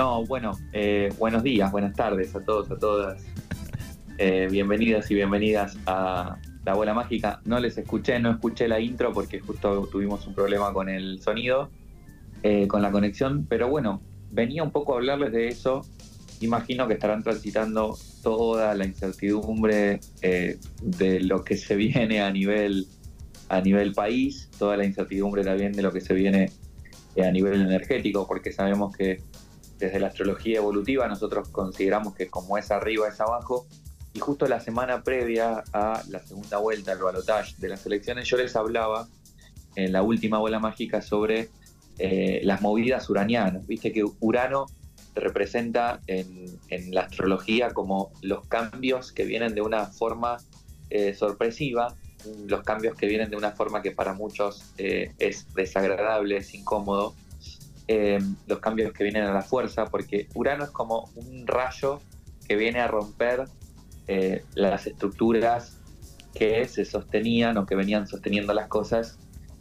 No, bueno, eh, buenos días, buenas tardes a todos, a todas. Eh, bienvenidas y bienvenidas a La Bola Mágica. No les escuché, no escuché la intro porque justo tuvimos un problema con el sonido, eh, con la conexión, pero bueno, venía un poco a hablarles de eso. Imagino que estarán transitando toda la incertidumbre de lo que se viene a nivel, a nivel país, toda la incertidumbre también de lo que se viene a nivel energético, porque sabemos que desde la astrología evolutiva nosotros consideramos que como es arriba es abajo. Y justo la semana previa a la segunda vuelta, al balotage de las elecciones, yo les hablaba en la última bola mágica sobre eh, las movidas uranianas. Viste que Urano representa en, la astrología como los cambios que vienen de una forma eh, sorpresiva, los cambios que vienen de una forma que para muchos eh, es desagradable, es incómodo, eh, los cambios que vienen a la fuerza, porque Urano es como un rayo que viene a romper eh, las estructuras que se sostenían o que venían sosteniendo las cosas.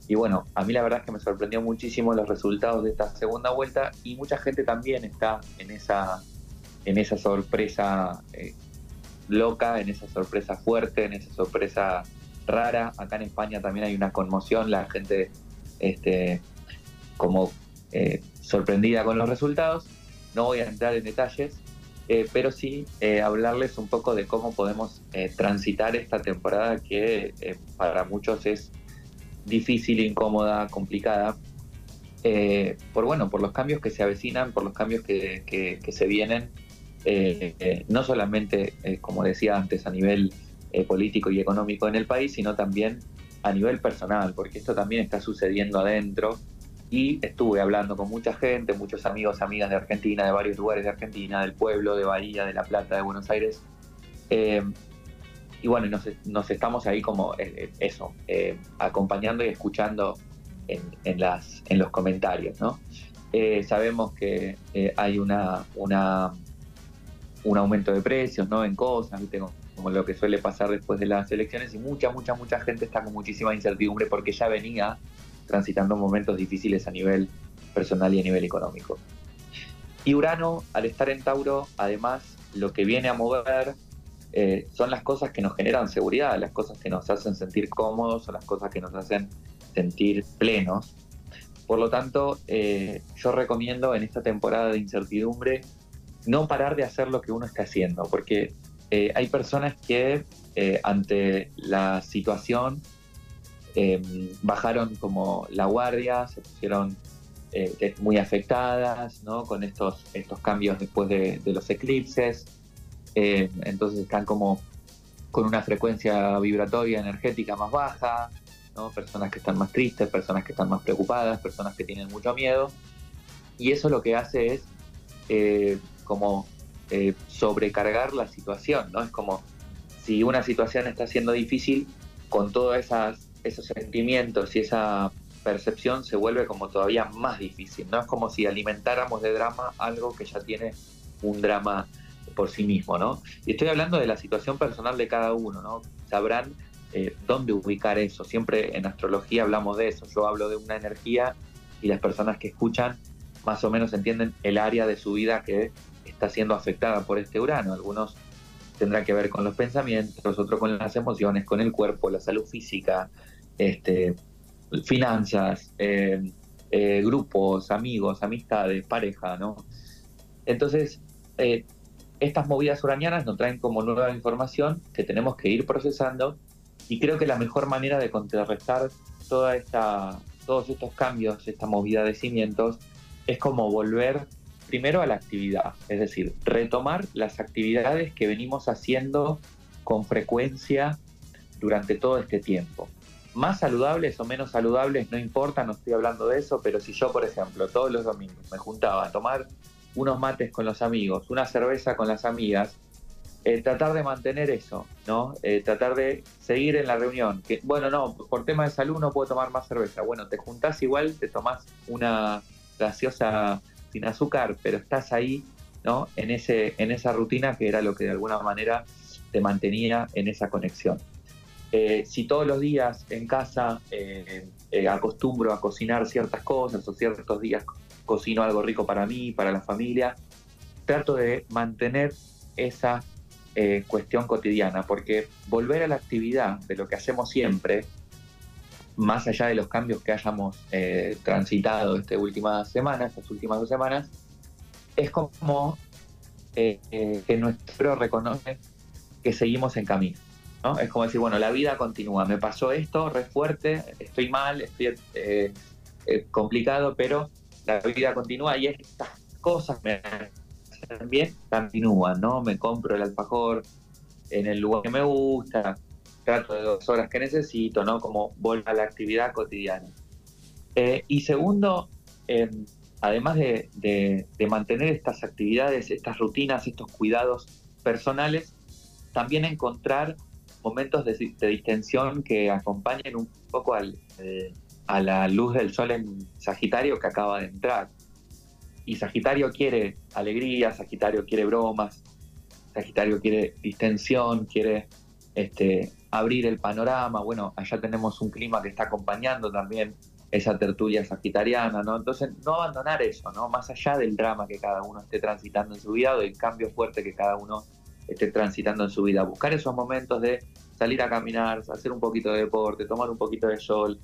Y bueno, a mí la verdad es que me sorprendió muchísimo los resultados de esta segunda vuelta y mucha gente también está en esa, en esa sorpresa eh, loca, en esa sorpresa fuerte, en esa sorpresa rara. Acá en España también hay una conmoción, la gente este, como eh, sorprendida con los resultados. No voy a entrar en detalles, eh, pero sí eh, hablarles un poco de cómo podemos transitar esta temporada que para muchos es difícil, incómoda, complicada. por bueno, por los cambios que se avecinan, por los cambios que, se vienen, no solamente, como decía antes, a nivel político y económico en el país, sino también a nivel personal, porque esto también está sucediendo adentro y estuve hablando con mucha gente, muchos amigos, amigas de Argentina, de varios lugares de Argentina, del pueblo, de Bahía, de La Plata, de Buenos Aires. Eh, y bueno, nos, estamos ahí como eh, eh, eso, acompañando y escuchando en, los comentarios, ¿no? sabemos que hay una, una, un aumento de precios, ¿no? En cosas, ¿viste? como lo que suele pasar después de las elecciones y mucha, mucha, mucha gente está con muchísima incertidumbre porque ya venía transitando momentos difíciles a nivel personal y a nivel económico. Y Urano, al estar en Tauro, además, lo que viene a mover eh, son las cosas que nos generan seguridad, las cosas que nos hacen sentir cómodos, son las cosas que nos hacen sentir plenos. Por lo tanto, eh, yo recomiendo en esta temporada de incertidumbre no parar de hacer lo que uno está haciendo, porque eh, hay personas que ante la situación Em, bajaron como la guardia, se pusieron eh, muy afectadas ¿no? con estos, estos cambios después de, los eclipses, em, entonces están como con una frecuencia vibratoria energética más baja, ¿no? personas que están más tristes, personas que están más preocupadas, personas que tienen mucho miedo, y eso lo que hace es eh, como eh, sobrecargar la situación, ¿no? Es como si una situación está siendo difícil, con todas esas esos sentimientos y esa percepción se vuelve como todavía más difícil, ¿no? Es como si alimentáramos de drama algo que ya tiene un drama por sí mismo, ¿no? Y estoy hablando de la situación personal de cada uno, ¿no? Sabrán eh, dónde ubicar eso. Siempre en astrología hablamos de eso. Yo hablo de una energía y las personas que escuchan más o menos entienden el área de su vida que está siendo afectada por este Urano. Algunos tendrán que ver con los pensamientos, otros con las emociones, con el cuerpo, la salud física, este, finanzas, eh, eh, grupos, amigos, amistades, pareja, ¿no? Entonces, eh, estas movidas uranianas nos traen como nueva información que tenemos que ir procesando y creo que la mejor manera de contrarrestar toda esta, todos estos cambios, esta movida de cimientos, es como volver primero a la actividad, es decir, retomar las actividades que venimos haciendo con frecuencia durante todo este tiempo más saludables o menos saludables, no importa, no estoy hablando de eso, pero si yo, por ejemplo, todos los domingos me juntaba a tomar unos mates con los amigos, una cerveza con las amigas, eh, tratar de mantener eso, ¿no? Eh, tratar de seguir en la reunión. Que, bueno, no, por tema de salud no puedo tomar más cerveza. Bueno, te juntás igual, te tomás una gaseosa sin azúcar, pero estás ahí, ¿no? En, ese, en esa rutina que era lo que de alguna manera te mantenía en esa conexión. Eh, si todos los días en casa eh, eh, acostumbro a cocinar ciertas cosas o ciertos días cocino algo rico para mí, para la familia, trato de mantener esa cuestión cotidiana, porque volver a la actividad de lo que hacemos siempre, más allá de los cambios que hayamos transitado estas últimas semanas, estas últimas dos semanas, es como que nuestro reconoce que seguimos en camino. Es como decir, bueno, la vida continúa, me pasó esto, re fuerte, estoy mal, estoy complicado, pero la vida continúa y estas cosas me hacen bien, continúan, ¿no? Me compro el alfajor en el lugar que me gusta, trato de dos horas que necesito, ¿no? Como vuelvo a la actividad cotidiana. Eh, y segundo, em, además de, mantener estas actividades, estas rutinas, estos cuidados personales, también encontrar momentos de, distensión que acompañen un poco al, eh, a la luz del sol en Sagitario que acaba de entrar. Y Sagitario quiere alegría, Sagitario quiere bromas, Sagitario quiere distensión, quiere este, abrir el panorama. Bueno, allá tenemos un clima que está acompañando también esa tertulia sagitariana, ¿no? Entonces, no abandonar eso, ¿no? Más allá del drama que cada uno esté transitando en su vida o del cambio fuerte que cada uno esté transitando en su vida. Buscar esos momentos de salir a caminar, hacer un poquito de deporte, tomar un poquito de sol,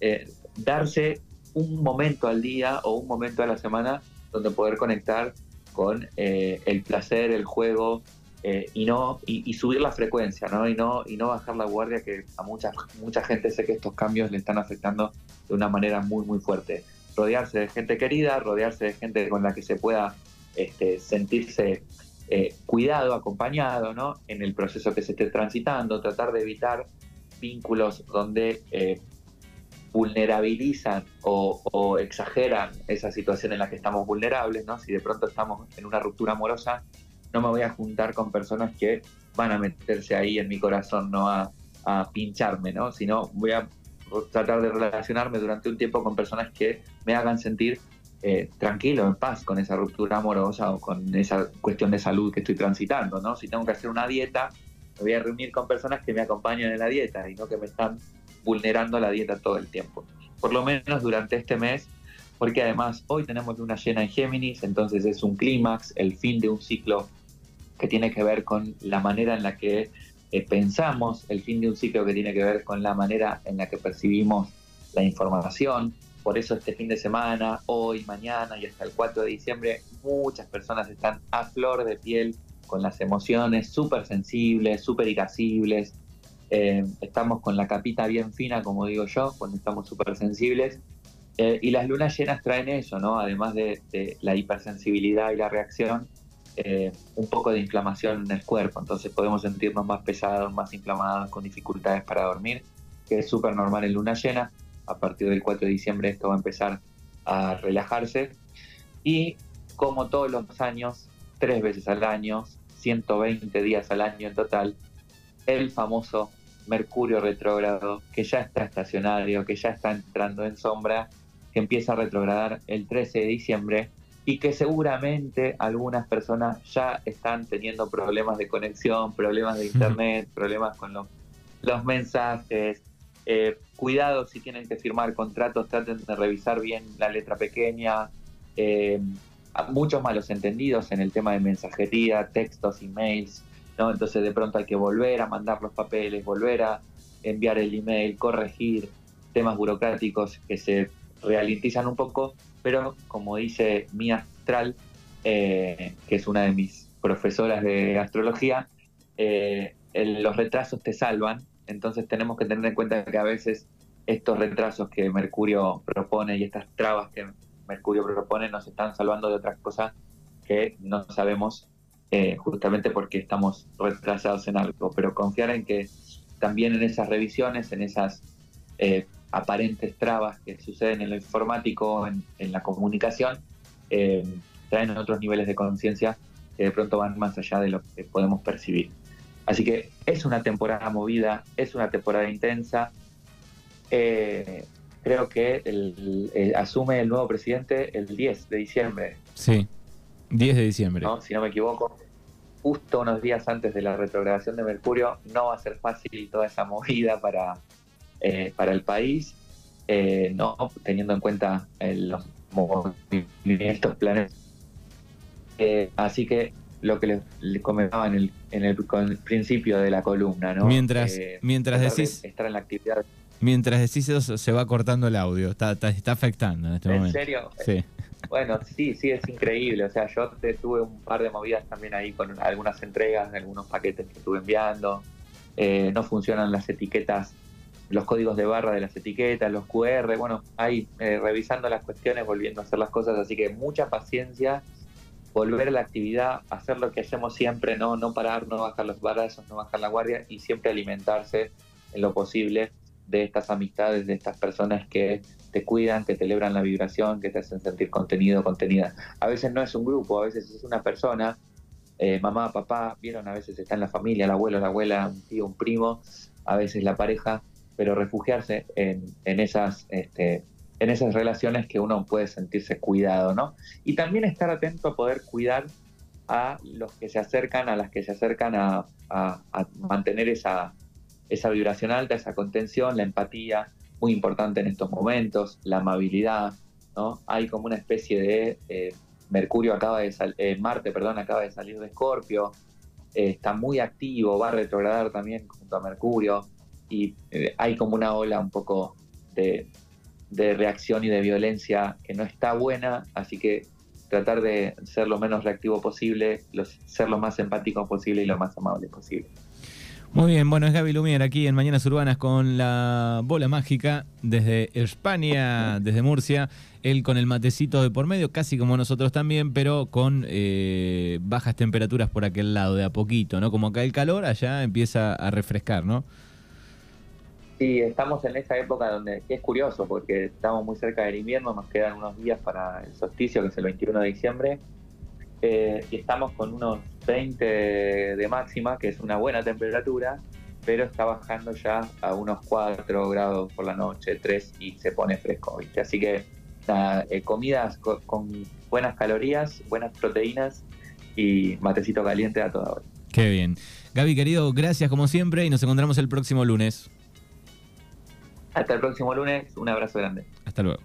eh, darse un momento al día o un momento a la semana donde poder conectar con eh, el placer, el juego eh, y no y, subir la frecuencia, ¿no? Y no y no bajar la guardia que a mucha mucha gente sé que estos cambios le están afectando de una manera muy muy fuerte. Rodearse de gente querida, rodearse de gente con la que se pueda este, sentirse cuidado, acompañado, ¿no? En el proceso que se esté transitando, tratar de evitar vínculos donde vulnerabilizan o, exageran esa situación en la que estamos vulnerables, ¿no? Si de pronto estamos en una ruptura amorosa, no me voy a juntar con personas que van a meterse ahí en mi corazón, no a, pincharme, ¿no? Sino voy a tratar de relacionarme durante un tiempo con personas que me hagan sentir eh, tranquilo, en paz con esa ruptura amorosa o con esa cuestión de salud que estoy transitando, ¿no? Si tengo que hacer una dieta, me voy a reunir con personas que me acompañen en la dieta y no que me están vulnerando la dieta todo el tiempo. Por lo menos durante este mes, porque además hoy tenemos luna llena en Géminis, entonces es un clímax, el fin de un ciclo que tiene que ver con la manera en la que eh, pensamos, el fin de un ciclo que tiene que ver con la manera en la que percibimos la información. Por eso este fin de semana, hoy, mañana y hasta el 4 de diciembre, muchas personas están a flor de piel con las emociones súper sensibles, súper irascibles, eh, estamos con la capita bien fina, como digo yo, cuando estamos súper sensibles. Eh, y las lunas llenas traen eso, ¿no? Además de, la hipersensibilidad y la reacción, eh, un poco de inflamación en el cuerpo. Entonces podemos sentirnos más pesados, más inflamados, con dificultades para dormir, que es súper normal en luna llena. A partir del 4 de diciembre esto va a empezar a relajarse. Y como todos los años, tres veces al año, 120 días al año en total, el famoso Mercurio retrógrado, que ya está estacionario, que ya está entrando en sombra, que empieza a retrogradar el 13 de diciembre y que seguramente algunas personas ya están teniendo problemas de conexión, problemas de internet, problemas con los, mensajes. Eh, cuidado si tienen que firmar contratos, traten de revisar bien la letra pequeña. Eh, muchos malos entendidos en el tema de mensajería, textos, emails, entonces de pronto hay que volver a mandar los papeles, volver a enviar el email, corregir temas burocráticos que se ralentizan un poco, pero como dice mi astral, eh, que es una de mis profesoras de astrología, eh, los retrasos te salvan, entonces tenemos que tener en cuenta que a veces estos retrasos que Mercurio propone y estas trabas que Mercurio propone nos están salvando de otras cosas que no sabemos eh, justamente porque estamos retrasados en algo, pero confiar en que también en esas revisiones, en esas eh, aparentes trabas que suceden en lo informático, en, la comunicación, eh, traen otros niveles de conciencia que de pronto van más allá de lo que podemos percibir. Así que es una temporada movida, es una temporada intensa. creo que asume el nuevo presidente el 10 de diciembre. Sí, 10 de diciembre. Si no me equivoco, justo unos días antes de la retrogradación de Mercurio, no va a ser fácil toda esa movida para, eh, para el país, eh, no teniendo en cuenta eh, los movimientos, planes Eh, así que lo que le, comentaba en el, en el, principio de la columna, ¿no? Mientras, eh, mientras decís... Estar en la actividad. Mientras decís eso, se va cortando el audio, está, está, afectando en este momento. ¿En serio? Sí. Bueno, sí, sí, es increíble. O sea, yo tuve un par de movidas también ahí con algunas entregas de algunos paquetes que estuve enviando. Eh, no funcionan las etiquetas, los códigos de barra de las etiquetas, los QR. Bueno, ahí eh, revisando las cuestiones, volviendo a hacer las cosas. Así que mucha paciencia, volver a la actividad, hacer lo que hacemos siempre, no, no parar, no bajar los brazos, no bajar la guardia y siempre alimentarse en lo posible de estas amistades, de estas personas que te cuidan, que te celebran la vibración, que te hacen sentir contenido, contenida. A veces no es un grupo, a veces es una persona, eh, mamá, papá, vieron, a veces está en la familia, el abuelo, la abuela, un tío, un primo, a veces la pareja, pero refugiarse en, esas... Este, en esas relaciones que uno puede sentirse cuidado, ¿no? Y también estar atento a poder cuidar a los que se acercan, a las que se acercan a mantener esa, vibración alta, esa contención, la empatía, muy importante en estos momentos, la amabilidad, ¿no? Hay como una especie de eh, Mercurio acaba de eh, Marte, perdón, acaba de salir de Escorpio, eh, está muy activo, va a retrogradar también junto a Mercurio y hay como una ola un poco de, de reacción y de violencia que no está buena, así que tratar de ser lo menos reactivo posible, ser lo más empático posible y lo más amable posible. Muy bien, bueno, es Gaby Lumier aquí en Mañanas Urbanas con la bola mágica desde España, desde Murcia. Él con el matecito de por medio, casi como nosotros también, pero con eh, bajas temperaturas por aquel lado, de a poquito, ¿no? Como acá el calor, allá empieza a refrescar, ¿no? Sí, estamos en esa época donde es curioso porque estamos muy cerca del invierno, nos quedan unos días para el solsticio, que es el 21 de diciembre, eh, y estamos con unos 20 de máxima, que es una buena temperatura, pero está bajando ya a unos 4 grados por la noche, 3 y se pone fresco, ¿viste? Así que eh, comidas con, buenas calorías, buenas proteínas y matecito caliente a toda hora. Qué bien. Gaby, querido, gracias como siempre y nos encontramos el próximo lunes. Hasta el próximo lunes, un abrazo grande. Hasta luego.